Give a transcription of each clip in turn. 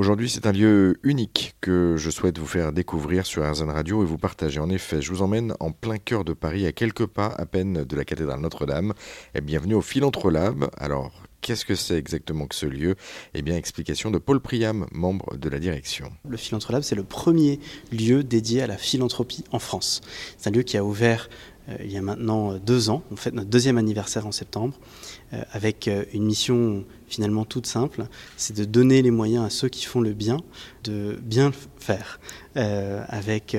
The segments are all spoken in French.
Aujourd'hui, c'est un lieu unique que je souhaite vous faire découvrir sur RZN Radio et vous partager. En effet, je vous emmène en plein cœur de Paris, à quelques pas à peine de la cathédrale Notre-Dame. Et bienvenue au Philantrolab. Alors, Qu'est-ce que c'est exactement que ce lieu? Eh bien, explication de Paul Priam, membre de la direction. Le Philantrolab, c'est le premier lieu dédié à la philanthropie en France. C'est un lieu qui a ouvert euh, il y a maintenant deux ans. On fait notre deuxième anniversaire en septembre. Euh, avec euh, une mission finalement toute simple, c'est de donner les moyens à ceux qui font le bien de bien le faire, euh, avec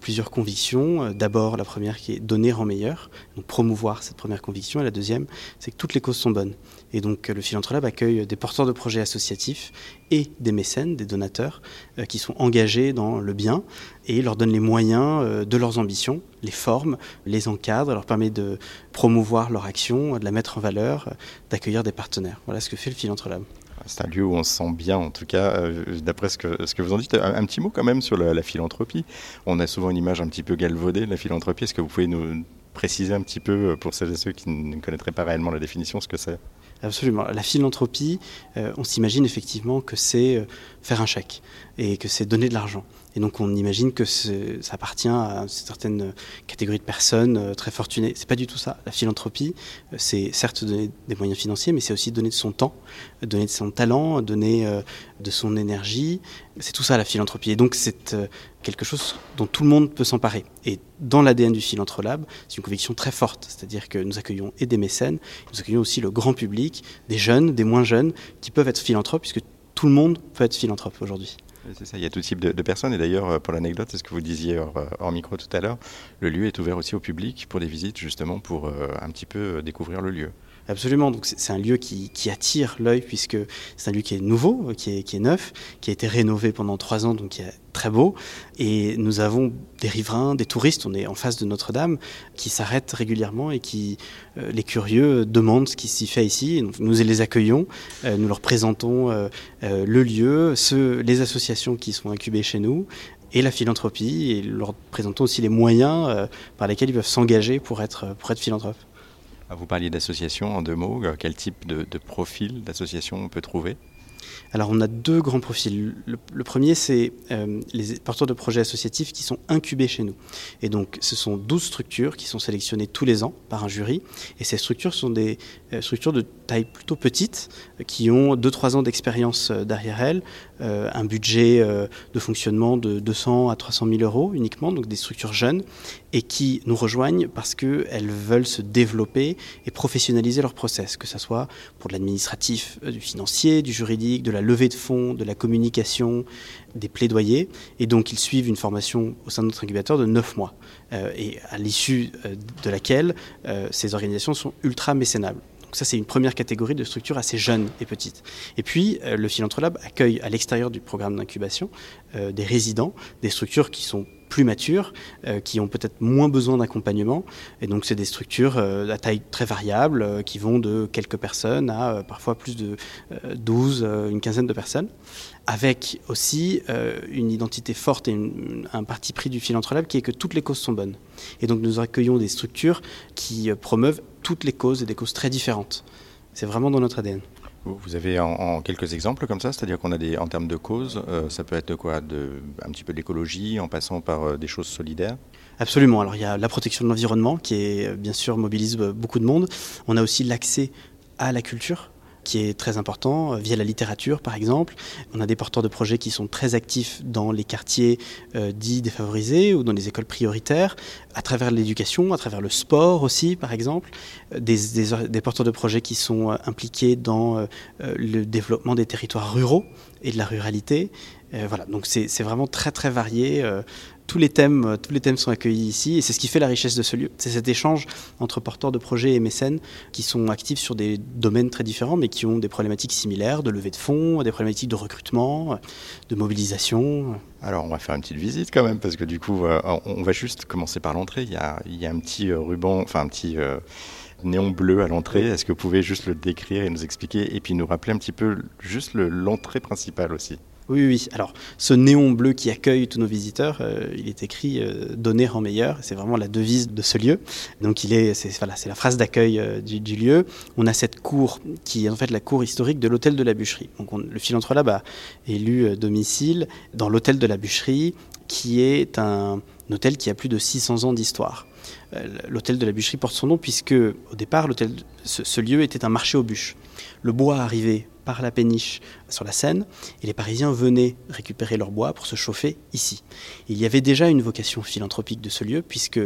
plusieurs convictions. D'abord, la première qui est donner en meilleur, donc promouvoir cette première conviction. Et la deuxième, c'est que toutes les causes sont bonnes. Et donc, le Philantrolab accueille des porteurs de projets associatifs et des mécènes, des donateurs, qui sont engagés dans le bien et leur donne les moyens de leurs ambitions, les formes, les encadre, leur permet de promouvoir leur action, de la mettre en valeur d'accueillir des partenaires. Voilà ce que fait le Philantrolab. C'est un lieu où on se sent bien, en tout cas, euh, d'après ce que, ce que vous en dites. Un, petit mot quand même sur la, philanthropie. On a souvent une image un petit peu galvaudée de la philanthropie. Est-ce que vous pouvez nous préciser un petit peu, euh, pour celles et ceux qui ne connaîtraient pas réellement la définition, ce que c'est? Absolument. La philanthropie, euh, on s'imagine effectivement que c'est faire un chèque et que c'est donner de l'argent. Et donc on imagine que ça appartient à certaines catégories de personnes euh, très fortunées. C'est pas du tout ça. La philanthropie, euh, c'est certes donner des moyens financiers, mais c'est aussi donner de son temps, donner de son talent, donner euh, de son énergie. C'est tout ça la philanthropie. Et donc c'est quelque chose dont tout le monde peut s'emparer. Et dans l'ADN du Philantrolab, c'est une conviction très forte. C'est-à-dire que nous accueillons et des mécènes, nous accueillons aussi le grand public, des jeunes, des moins jeunes, qui peuvent être philanthropes, puisque tout le monde peut être philanthrope aujourd'hui. C'est ça, il y a tout type de, personnes. Et d'ailleurs, euh, pour l'anecdote, c'est ce que vous disiez hors, euh, micro tout à l'heure, le lieu est ouvert aussi au public pour des visites, justement, pour euh, un petit peu découvrir le lieu. Absolument, donc c'est un lieu qui, attire l'œil puisque c'est un lieu qui est nouveau, qui est, neuf, qui a été rénové pendant trois ans, donc qui est très beau. Et nous avons des riverains, des touristes, on est en face de Notre-Dame, qui s'arrêtent régulièrement et qui, euh, les curieux, demandent ce qui s'y fait ici. nous les accueillons, euh, nous leur présentons euh, le lieu, les associations qui sont incubées chez nous, et la philanthropie, et leur présentons aussi les moyens par lesquels ils peuvent s'engager pour être, pour être philanthropes. Ah, vous parliez d'associations en deux mots. Euh, quel type de, profil d'association on peut trouver? Alors on a deux grands profils. Le, premier, c'est euh, les porteurs de projets associatifs qui sont incubés chez nous. Et donc ce sont 12 structures qui sont sélectionnées tous les ans par un jury. Et ces structures sont des euh, structures de taille plutôt petite, qui ont 2-3 ans d'expérience derrière elles, un budget de fonctionnement de 200 à 300 000 euros uniquement, donc des structures jeunes, et qui nous rejoignent parce qu'elles veulent se développer et professionnaliser leur process, que ce soit pour l'administratif, euh, du financier, du juridique, de la levée de fonds, de la communication, des plaidoyers. Et donc ils suivent une formation au sein de notre incubateur de 9 mois, euh, et à l'issue euh, de laquelle ces organisations sont ultra mécénables. Donc ça, c'est une première catégorie de structures assez jeunes et petites. Et puis, le Philantrolab accueille à l'extérieur du programme d'incubation des résidents, des structures qui sont plus matures, euh, qui ont peut-être moins besoin d'accompagnement. Et donc, c'est des structures euh, à taille très variable, euh, qui vont de quelques personnes à parfois plus de 12, une quinzaine de personnes, avec aussi une identité forte et un parti pris du philanthrope qui est que toutes les causes sont bonnes. Et donc, nous accueillons des structures qui promeuvent toutes les causes et des causes très différentes. C'est vraiment dans notre ADN. Vous avez en, quelques exemples comme ça, c'est-à-dire qu'on a des, en termes de causes, euh, ça peut être quoi Un petit peu d'écologie en passant par euh, des choses solidaires? Absolument. Alors il y a la protection de l'environnement qui est bien sûr mobilise beaucoup de monde. On a aussi l'accès à la culture qui est très important, euh, via la littérature par exemple. On a des porteurs de projets qui sont très actifs dans les quartiers euh, dits défavorisés ou dans les écoles prioritaires, à travers l'éducation, à travers le sport aussi par exemple, euh, des, des, porteurs de projets qui sont impliqués dans le développement des territoires ruraux et de la ruralité. Donc c'est vraiment très très varié tous les thèmes, euh, tous les thèmes sont accueillis ici et c'est ce qui fait la richesse de ce lieu. C'est cet échange entre porteurs de projets et mécènes qui sont actifs sur des domaines très différents mais qui ont des problématiques similaires de levée de fonds, des problématiques de recrutement, de mobilisation. Alors on va faire une petite visite quand même parce que du coup euh, on va juste commencer par l'entrée. Il y a, un petit euh, ruban, enfin un petit néon bleu à l'entrée. Est-ce que vous pouvez juste le décrire et nous expliquer et puis nous rappeler un petit peu juste l'entrée principale aussi? Oui, oui. Alors, ce néon bleu qui accueille tous nos visiteurs, euh, il est écrit euh, Donner en meilleur. C'est vraiment la devise de ce lieu. Donc, il est, c'est, la phrase d'accueil euh, du, du, lieu. On a cette cour qui est en fait la cour historique de l'hôtel de la bûcherie. Donc, on, le Philanthrope a élu domicile dans l'hôtel de la bûcherie, qui est un, un hôtel qui a plus de 600 ans d'histoire. L'hôtel de la bûcherie porte son nom puisque, au départ, ce lieu était un marché aux bûches. Le bois arrivait par la péniche sur la Seine, et les Parisiens venaient récupérer leur bois pour se chauffer ici. il y avait déjà une vocation philanthropique de ce lieu, puisque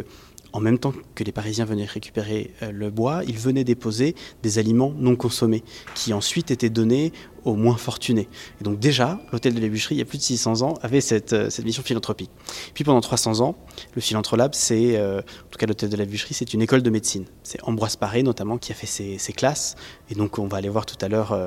en même temps que les Parisiens venaient récupérer euh, le bois, ils venaient déposer des aliments non consommés, qui ensuite étaient donnés aux moins fortunés. Et donc déjà, l'hôtel de la bûcherie, il y a plus de 600 ans, avait cette, euh, cette mission philanthropique. Puis pendant 300 ans, le Philanthrolab, c'est, euh, en tout cas l'hôtel de la bûcherie, c'est une école de médecine. C'est Ambroise Paré notamment qui a fait ses, ses, classes. Et donc on va aller voir tout à l'heure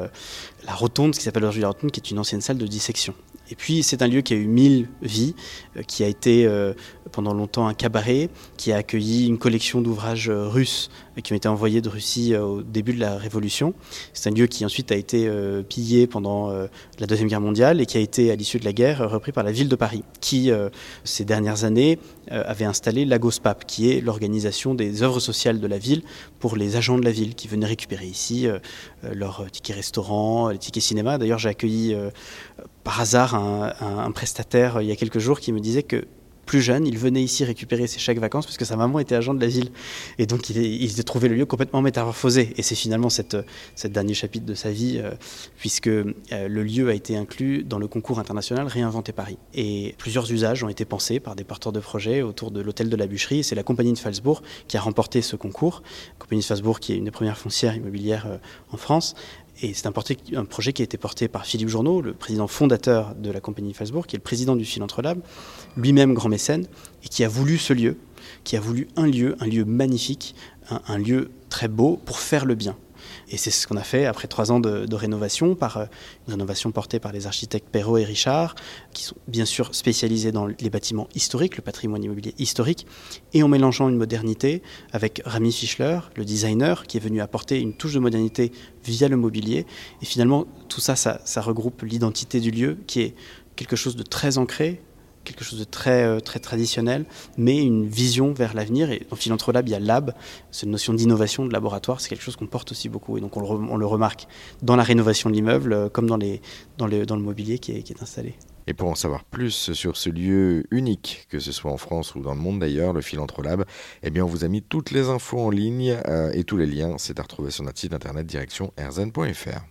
la rotonde, ce qui s'appelle aujourd'hui la rotonde, qui est une ancienne salle de dissection. Et puis c'est un lieu qui a eu mille vies, euh, qui a été euh, pendant longtemps un cabaret, qui a accueilli une collection d'ouvrages euh, russes qui ont été envoyés de Russie au début de la Révolution. C'est un lieu qui ensuite a été pillé pendant la Deuxième Guerre mondiale et qui a été à l'issue de la guerre repris par la ville de Paris, qui ces dernières années avait installé l'Agospap, qui est l'organisation des œuvres sociales de la ville pour les agents de la ville qui venaient récupérer ici leurs tickets restaurants, les tickets cinéma. D'ailleurs j'ai accueilli par hasard un, prestataire euh, il y a quelques jours qui me disait que plus jeune, il venait ici récupérer ses chèques vacances parce que sa maman était agent de la ville. Et donc il, est, trouvé le lieu complètement métamorphosé. Et c'est finalement cette, cette dernier chapitre de sa vie, euh, puisque euh, le lieu a été inclus dans le concours international Réinventer Paris. Et plusieurs usages ont été pensés par des porteurs de projets autour de l'hôtel de la bûcherie. C'est la compagnie de Falsbourg qui a remporté ce concours. La compagnie de Falsbourg qui est une des premières foncières immobilières euh, en France. Et c'est un, projet qui a été porté par Philippe Journeau, le président fondateur de la compagnie Falsbourg, qui est le président du Philantrolab, lui-même grand mécène, et qui a voulu ce lieu, qui a voulu un lieu, un lieu magnifique, un lieu très beau pour faire le bien. Et c'est ce qu'on a fait après trois ans de, rénovation, par euh, une rénovation portée par les architectes Perrault et Richard, qui sont bien sûr spécialisés dans les bâtiments historiques, le patrimoine immobilier historique, et en mélangeant une modernité avec Rami Fischler, le designer, qui est venu apporter une touche de modernité via le mobilier. Et finalement, tout ça, ça regroupe l'identité du lieu, qui est quelque chose de très ancré, quelque chose de très, euh, très traditionnel, mais une vision vers l'avenir. Et dans Philanthrolab, il y a lab, cette notion d'innovation, de laboratoire, c'est quelque chose qu'on porte aussi beaucoup. Et donc on le, remarque dans la rénovation de l'immeuble, euh, comme dans, le, mobilier qui est, installé. Et pour en savoir plus sur ce lieu unique, que ce soit en France ou dans le monde d'ailleurs, le Philanthrolab, eh bien on vous a mis toutes les infos en ligne euh, et tous les liens, c'est à retrouver sur notre site internet direction erzen.fr.